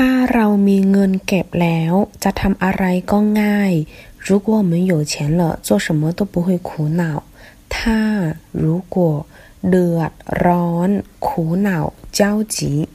ถ้าเรามีเงินเก็บแล้ว จะทำอะไรก็ง่าย如果我们有钱了做什么都不会苦恼ถ้า如果เดือดร้อน苦恼焦急